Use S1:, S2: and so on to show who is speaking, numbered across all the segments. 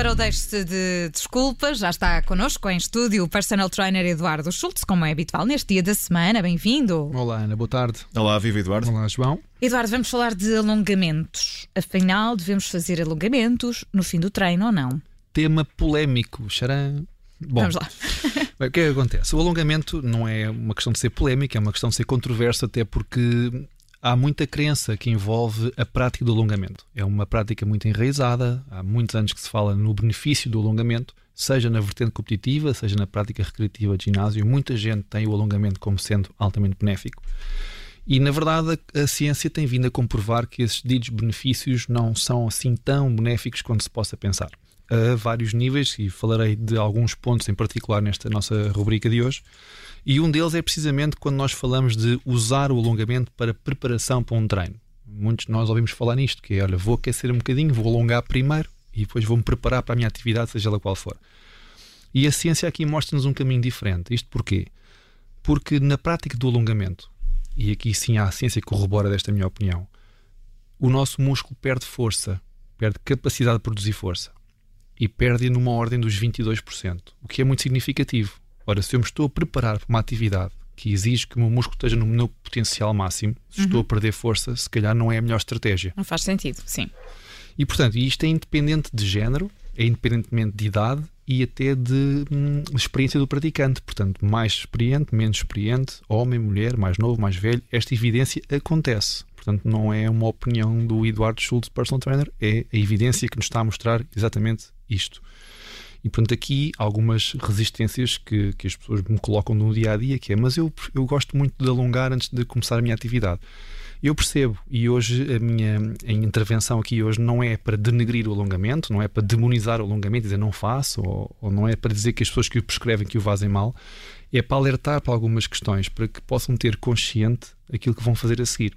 S1: para o Deixe de Desculpas. Já está connosco em estúdio o personal trainer Eduardo Schultz, como é habitual neste dia da semana. Bem-vindo.
S2: Olá, Ana, boa tarde.
S3: Olá, viva Eduardo.
S2: Olá, João.
S1: Eduardo, vamos falar de alongamentos. Afinal, devemos fazer alongamentos no fim do treino ou não?
S2: Tema polémico, xarã.
S1: Bom, Vamos lá.
S2: Bem, o que é que acontece? O alongamento não é uma questão de ser polémica, é uma questão de ser controverso, até porque há muita crença que envolve a prática do alongamento. É uma prática muito enraizada, há muitos anos que se fala no benefício do alongamento, seja na vertente competitiva, seja na prática recreativa de ginásio. Muita gente tem o alongamento como sendo altamente benéfico. E, na verdade, a, ciência tem vindo a comprovar que esses ditos benefícios não são assim tão benéficos quanto se possa pensar. A vários níveis, e falarei de alguns pontos em particular nesta nossa rubrica de hoje. E um deles é precisamente quando nós falamos de usar o alongamento para preparação para um treino. Muitos de nós ouvimos falar nisto, que é, olha, vou aquecer um bocadinho, vou alongar primeiro e depois vou-me preparar para a minha atividade, seja ela qual for. E a ciência aqui mostra-nos um caminho diferente. Isto porquê? Porque na prática do alongamento, e aqui sim há a ciência que corrobora desta minha opinião, o nosso músculo perde força, perde capacidade de produzir força e perde numa ordem dos 22%, o que é muito significativo. Ora, se eu me estou a preparar para uma atividade que exige que o meu músculo esteja no meu potencial máximo, se uhum. estou a perder força, se calhar não é a melhor estratégia.
S1: Não faz sentido, sim.
S2: E portanto, isto é independente de género, é independentemente de idade e até de hum, experiência do praticante. Portanto, mais experiente, menos experiente, homem, mulher, mais novo, mais velho, esta evidência acontece. Portanto, não é uma opinião do Eduardo Schultz, personal trainer, é a evidência que nos está a mostrar exatamente isto. E portanto, aqui algumas resistências que, que as pessoas me colocam no dia a dia, que é, mas eu, eu gosto muito de alongar antes de começar a minha atividade. Eu percebo, e hoje a minha a intervenção aqui hoje não é para denegrir o alongamento, não é para demonizar o alongamento, dizer não faço, ou, ou não é para dizer que as pessoas que o prescrevem que o fazem mal, é para alertar para algumas questões, para que possam ter consciente aquilo que vão fazer a seguir.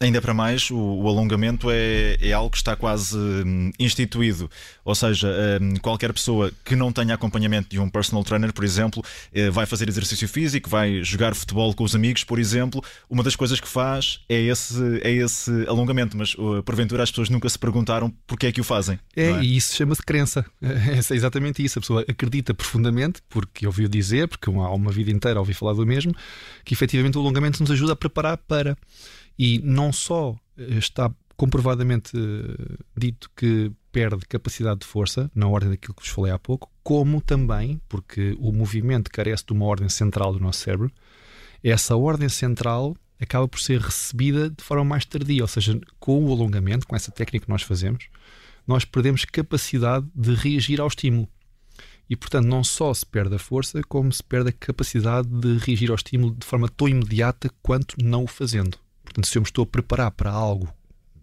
S3: Ainda para mais, o, o alongamento é, é, algo que está quase hum, instituído. Ou seja, hum, qualquer pessoa que não tenha acompanhamento de um personal trainer, por exemplo, eh, vai fazer exercício físico, vai jogar futebol com os amigos, por exemplo, uma das coisas que faz é esse, é esse alongamento. Mas uh, porventura as pessoas nunca se perguntaram porque é que o fazem.
S2: É, é? e isso chama-se crença. É exatamente isso. A pessoa acredita profundamente, porque ouviu dizer, porque há uma vida inteira ouvi falar do mesmo, que efetivamente o alongamento nos ajuda a preparar para. E não só eh, está comprovadamente eh, dito que perde capacidade de força, na ordem daquilo que vos falei há pouco, como também, porque o movimento carece de uma ordem central do nosso cérebro, essa ordem central acaba por ser recebida de forma mais tardia, ou seja, com o alongamento, com essa técnica que nós fazemos, nós perdemos capacidade de reagir ao estímulo. E, portanto, não só se perde a força, como se perde a capacidade de reagir ao estímulo de forma tão imediata quanto não o fazendo. Portanto, se eu me estou a preparar para algo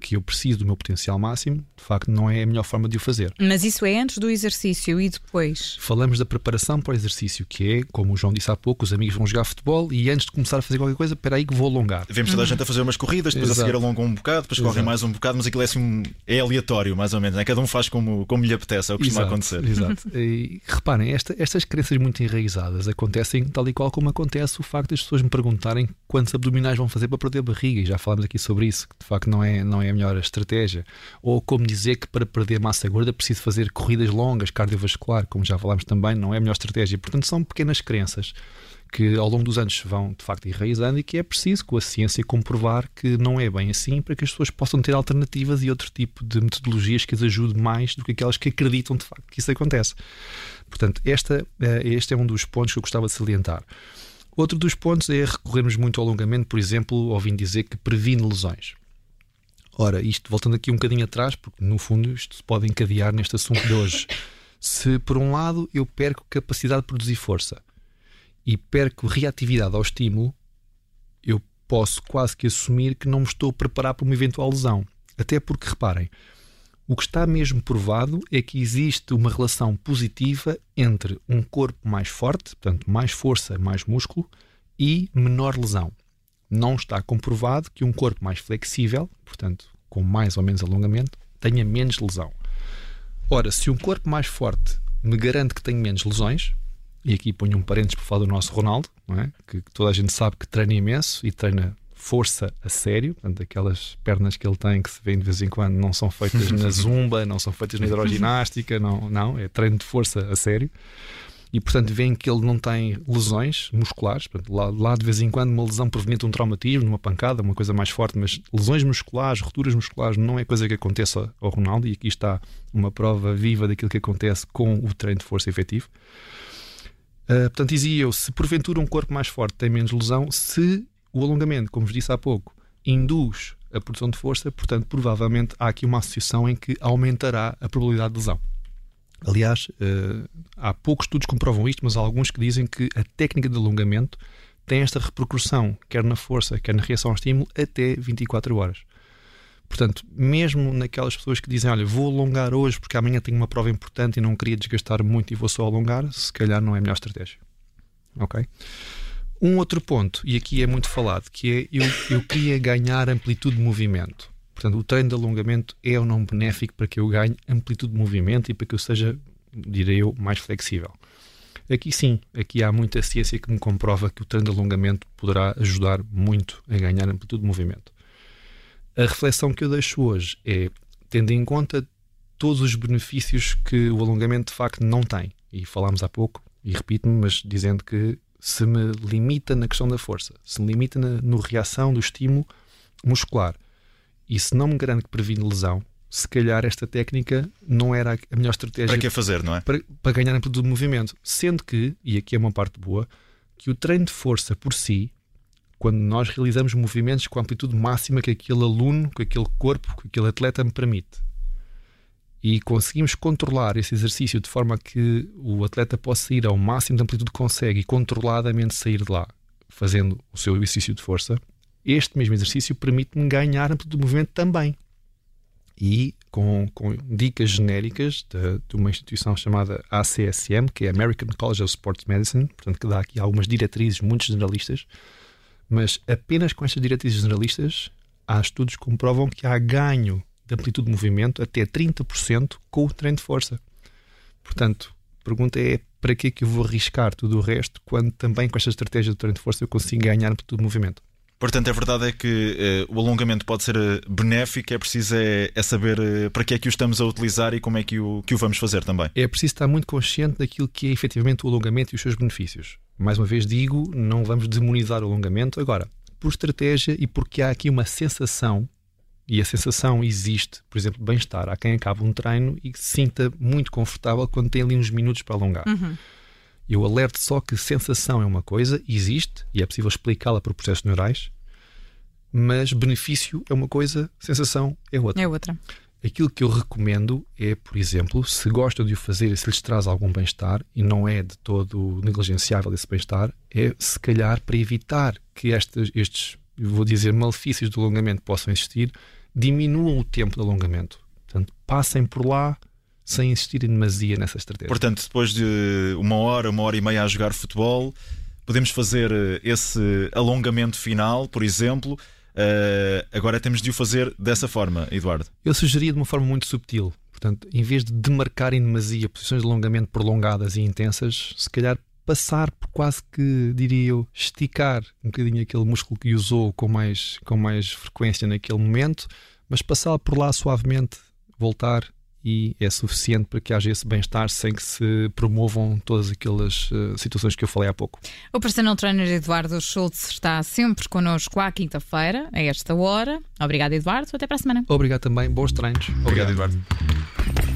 S2: que eu preciso do meu potencial máximo, de facto não é a melhor forma de o fazer.
S1: Mas isso é antes do exercício e depois?
S2: Falamos da preparação para o exercício, que é, como o João disse há pouco, os amigos vão jogar futebol e antes de começar a fazer qualquer coisa, espera aí que vou alongar.
S3: Vemos toda a gente a fazer umas corridas, depois Exato. a seguir alongam um bocado, depois correm mais um bocado, mas aquilo é, assim, é aleatório, mais ou menos. Né? Cada um faz como, como lhe apetece, é o que costuma acontecer.
S2: Exato. E reparem, esta, estas crenças muito enraizadas acontecem tal e qual como acontece o facto das pessoas me perguntarem quantos abdominais vão fazer para perder a barriga, e já falámos aqui sobre isso, que de facto não é, não é a melhor estratégia. Ou como dizer que para perder massa gorda preciso fazer corridas longas, cardiovascular, como já falámos também, não é a melhor estratégia. Portanto, são pequenas crenças que ao longo dos anos vão de facto enraizando e que é preciso com a ciência comprovar que não é bem assim para que as pessoas possam ter alternativas e outro tipo de metodologias que as ajude mais do que aquelas que acreditam de facto que isso acontece. Portanto, esta, eh, este é um dos pontos que eu gostava de salientar. Outro dos pontos é recorrermos muito ao alongamento, por exemplo, ouvindo dizer que previne lesões. Ora, isto voltando aqui um bocadinho atrás, porque no fundo isto se pode encadear neste assunto de hoje. Se por um lado eu perco capacidade de produzir força e perco reatividade ao estímulo, eu posso quase que assumir que não me estou a preparar para uma eventual lesão. Até porque, reparem, o que está mesmo provado é que existe uma relação positiva entre um corpo mais forte, portanto, mais força, mais músculo, e menor lesão. Não está comprovado que um corpo mais flexível, portanto, com mais ou menos alongamento, tenha menos lesão. Ora, se um corpo mais forte me garante que tenho menos lesões, e aqui ponho um parênteses para falar do nosso Ronaldo, é? que toda a gente sabe que treina imenso e treina força a sério, portanto, aquelas pernas que ele tem que se vêem de vez em quando não são feitas na zumba, não são feitas na hidroginástica, não, não, é treino de força a sério. E, portanto, veem que ele não tem lesões musculares. Portanto, lá, lá, de vez em quando, uma lesão proveniente de um traumatismo, uma pancada, uma coisa mais forte, mas lesões musculares, rupturas musculares, não é coisa que aconteça ao Ronaldo. E aqui está uma prova viva daquilo que acontece com o treino de força efetivo. Uh, portanto, dizia eu, se porventura um corpo mais forte tem menos lesão, se o alongamento, como vos disse há pouco, induz a produção de força, portanto, provavelmente há aqui uma associação em que aumentará a probabilidade de lesão. Aliás, uh, há poucos estudos que comprovam isto, mas há alguns que dizem que a técnica de alongamento tem esta repercussão, quer na força, quer na reação ao estímulo, até 24 horas. Portanto, mesmo naquelas pessoas que dizem, olha, vou alongar hoje porque amanhã tenho uma prova importante e não queria desgastar muito e vou só alongar, se calhar não é a melhor estratégia. Ok? Um outro ponto, e aqui é muito falado, que é eu, eu queria ganhar amplitude de movimento. Portanto, o treino de alongamento é ou não benéfico para que eu ganhe amplitude de movimento e para que eu seja, direi eu, mais flexível. Aqui sim, aqui há muita ciência que me comprova que o treino de alongamento poderá ajudar muito a ganhar amplitude de movimento. A reflexão que eu deixo hoje é, tendo em conta todos os benefícios que o alongamento de facto não tem, e falámos há pouco, e repito-me, mas dizendo que se me limita na questão da força, se me limita na no reação do estímulo muscular, e se não me garante que previne lesão, se calhar esta técnica não era a melhor estratégia
S3: para que fazer, não é?
S2: Para, para ganhar amplitude de movimento. Sendo que, e aqui é uma parte boa, que o treino de força por si quando nós realizamos movimentos com a amplitude máxima que aquele aluno, que aquele corpo, que aquele atleta me permite. E conseguimos controlar esse exercício de forma que o atleta possa ir ao máximo de amplitude que consegue e controladamente sair de lá, fazendo o seu exercício de força. Este mesmo exercício permite-me ganhar amplitude de movimento também. E com, com dicas genéricas de, de, uma instituição chamada ACSM, que é American College of Sports Medicine, portanto, que dá aqui algumas diretrizes muito generalistas mas apenas com estas diretrizes generalistas, há estudos que comprovam que há ganho de amplitude de movimento até 30% com o treino de força. Portanto, a pergunta é para que é que eu vou arriscar tudo o resto quando também com esta estratégia de treino de força eu consigo ganhar amplitude de movimento?
S3: Portanto, a verdade é que eh, o alongamento pode ser eh, benéfico, é preciso é, é saber eh, para que é que o estamos a utilizar e como é que o, que o vamos fazer também.
S2: É preciso estar muito consciente daquilo que é efetivamente o alongamento e os seus benefícios. Mais uma vez digo, não vamos demonizar o alongamento. Agora, por estratégia e porque há aqui uma sensação, e a sensação existe, por exemplo, bem-estar. Há quem acabe um treino e se sinta muito confortável quando tem ali uns minutos para alongar. Uhum. Eu alerto só que sensação é uma coisa, existe, e é possível explicá-la por processos neurais, mas benefício é uma coisa, sensação é outra.
S1: É outra.
S2: Aquilo que eu recomendo é, por exemplo, se gostam de o fazer e se lhes traz algum bem-estar, e não é de todo negligenciável esse bem-estar, é se calhar para evitar que estes, estes, vou dizer, malefícios do alongamento possam existir, diminuam o tempo de alongamento. Portanto, passem por lá sem insistir em demasia nessa estratégia.
S3: Portanto, depois de uma hora, uma hora e meia a jogar futebol, podemos fazer eh, esse alongamento final, por exemplo Uh, agora temos de o fazer dessa forma, Eduardo.
S2: Eu sugeria de uma forma muito subtil. Portanto, em vez de demarcar em demasia posições de alongamento prolongadas e intensas, se calhar passar por quase que, diria eu, esticar um bocadinho aquele músculo que usou com mais, com mais frequência naquele momento, mas passar por lá suavemente, voltar e é suficiente para que haja esse bem-estar sem que se promovam todas aquelas uh, situações que eu falei há pouco.
S1: O personal trainer Eduardo Schultz está sempre connosco à quinta-feira, a esta hora. Obrigado, Eduardo. Até para a semana.
S2: Obrigado também. Bons treinos.
S3: Obrigado, Eduardo.